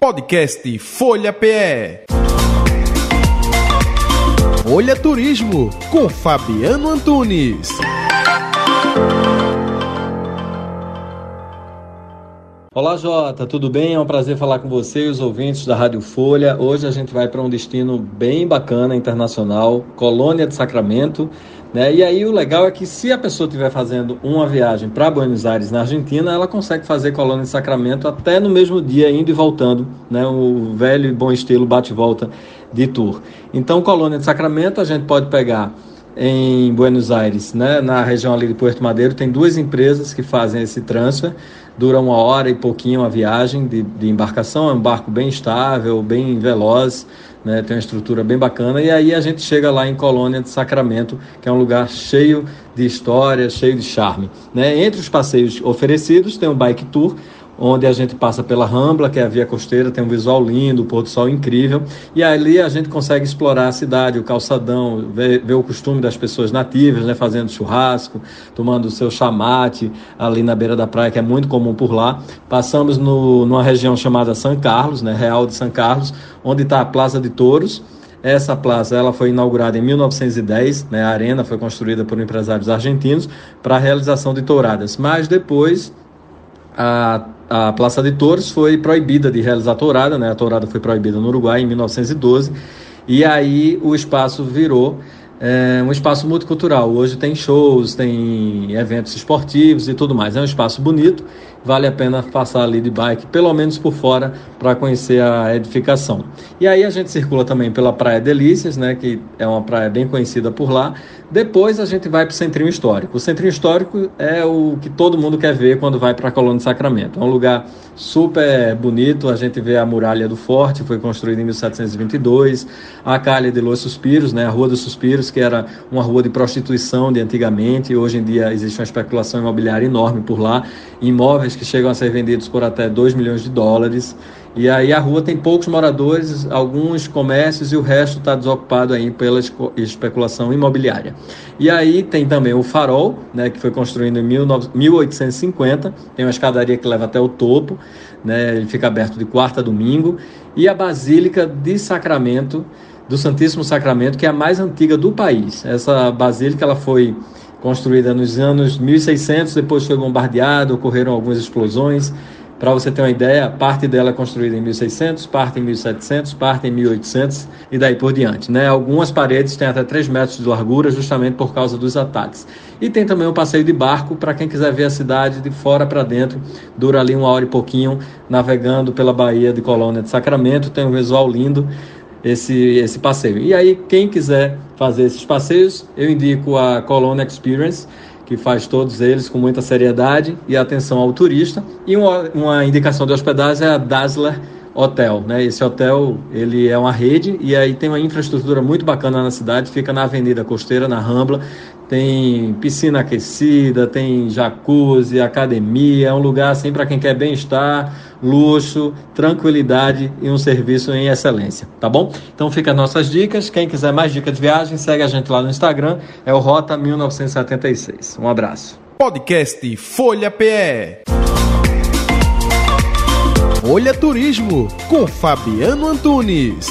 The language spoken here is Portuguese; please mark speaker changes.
Speaker 1: Podcast Folha PE. Folha Turismo com Fabiano Antunes.
Speaker 2: Olá Jota, tudo bem? É um prazer falar com você e os ouvintes da Rádio Folha. Hoje a gente vai para um destino bem bacana, internacional, Colônia de Sacramento. Né? E aí o legal é que se a pessoa estiver fazendo uma viagem para Buenos Aires, na Argentina, ela consegue fazer Colônia de Sacramento até no mesmo dia, indo e voltando, né? o velho e bom estilo bate-volta de tour. Então, Colônia de Sacramento, a gente pode pegar em Buenos Aires, né, na região ali de Puerto Madeiro, tem duas empresas que fazem esse transfer. Dura uma hora e pouquinho a viagem de, de embarcação, é um barco bem estável, bem veloz, né, tem uma estrutura bem bacana. E aí a gente chega lá em Colônia de Sacramento, que é um lugar cheio de história, cheio de charme. Né? Entre os passeios oferecidos tem um bike tour, onde a gente passa pela Rambla, que é a via costeira, tem um visual lindo, o pôr do sol incrível, e ali a gente consegue explorar a cidade, o calçadão, ver, ver o costume das pessoas nativas, né, fazendo churrasco, tomando o seu chamate ali na beira da praia, que é muito comum por lá. Passamos no, numa região chamada São Carlos, né, Real de São Carlos, onde está a Plaza de Touros, essa plaza ela foi inaugurada em 1910, né? a arena foi construída por empresários argentinos para a realização de touradas, mas depois a, a Praça de Touros foi proibida de realizar tourada, né? A tourada foi proibida no Uruguai em 1912 e aí o espaço virou é um espaço multicultural. Hoje tem shows, tem eventos esportivos e tudo mais. É um espaço bonito, vale a pena passar ali de bike, pelo menos por fora, para conhecer a edificação. E aí a gente circula também pela Praia Delícias, né, que é uma praia bem conhecida por lá. Depois a gente vai para o Centrinho Histórico. O Centrinho Histórico é o que todo mundo quer ver quando vai para a Colônia de Sacramento. É um lugar super bonito, a gente vê a muralha do forte, foi construída em 1722, a Calha de Los Suspiros, né, a Rua dos Suspiros, que era uma rua de prostituição de antigamente, hoje em dia existe uma especulação imobiliária enorme por lá, imóveis que chegam a ser vendidos por até 2 milhões de dólares. E aí a rua tem poucos moradores, alguns comércios e o resto está desocupado aí pela especulação imobiliária. E aí tem também o farol, né, que foi construído em 1850, tem uma escadaria que leva até o topo, né, ele fica aberto de quarta a domingo, e a Basílica de Sacramento, do Santíssimo Sacramento, que é a mais antiga do país. Essa basílica ela foi construída nos anos 1600, depois foi bombardeada, ocorreram algumas explosões para você ter uma ideia, parte dela é construída em 1600, parte em 1700, parte em 1800 e daí por diante. Né? Algumas paredes têm até 3 metros de largura, justamente por causa dos ataques. E tem também um passeio de barco para quem quiser ver a cidade de fora para dentro. Dura ali uma hora e pouquinho, navegando pela Baía de Colônia de Sacramento. Tem um visual lindo esse, esse passeio. E aí, quem quiser fazer esses passeios, eu indico a Colônia Experience que faz todos eles com muita seriedade e atenção ao turista. E uma, uma indicação de hospedagem é a Dazzler Hotel, né? Esse hotel, ele é uma rede e aí tem uma infraestrutura muito bacana na cidade, fica na Avenida Costeira, na Rambla, tem piscina aquecida, tem jacuzzi, academia, é um lugar assim para quem quer bem-estar, luxo, tranquilidade e um serviço em excelência, tá bom? Então fica as nossas dicas. Quem quiser mais dicas de viagem, segue a gente lá no Instagram, é o Rota 1976. Um abraço.
Speaker 1: Podcast Folha PE. Folha Turismo com Fabiano Antunes.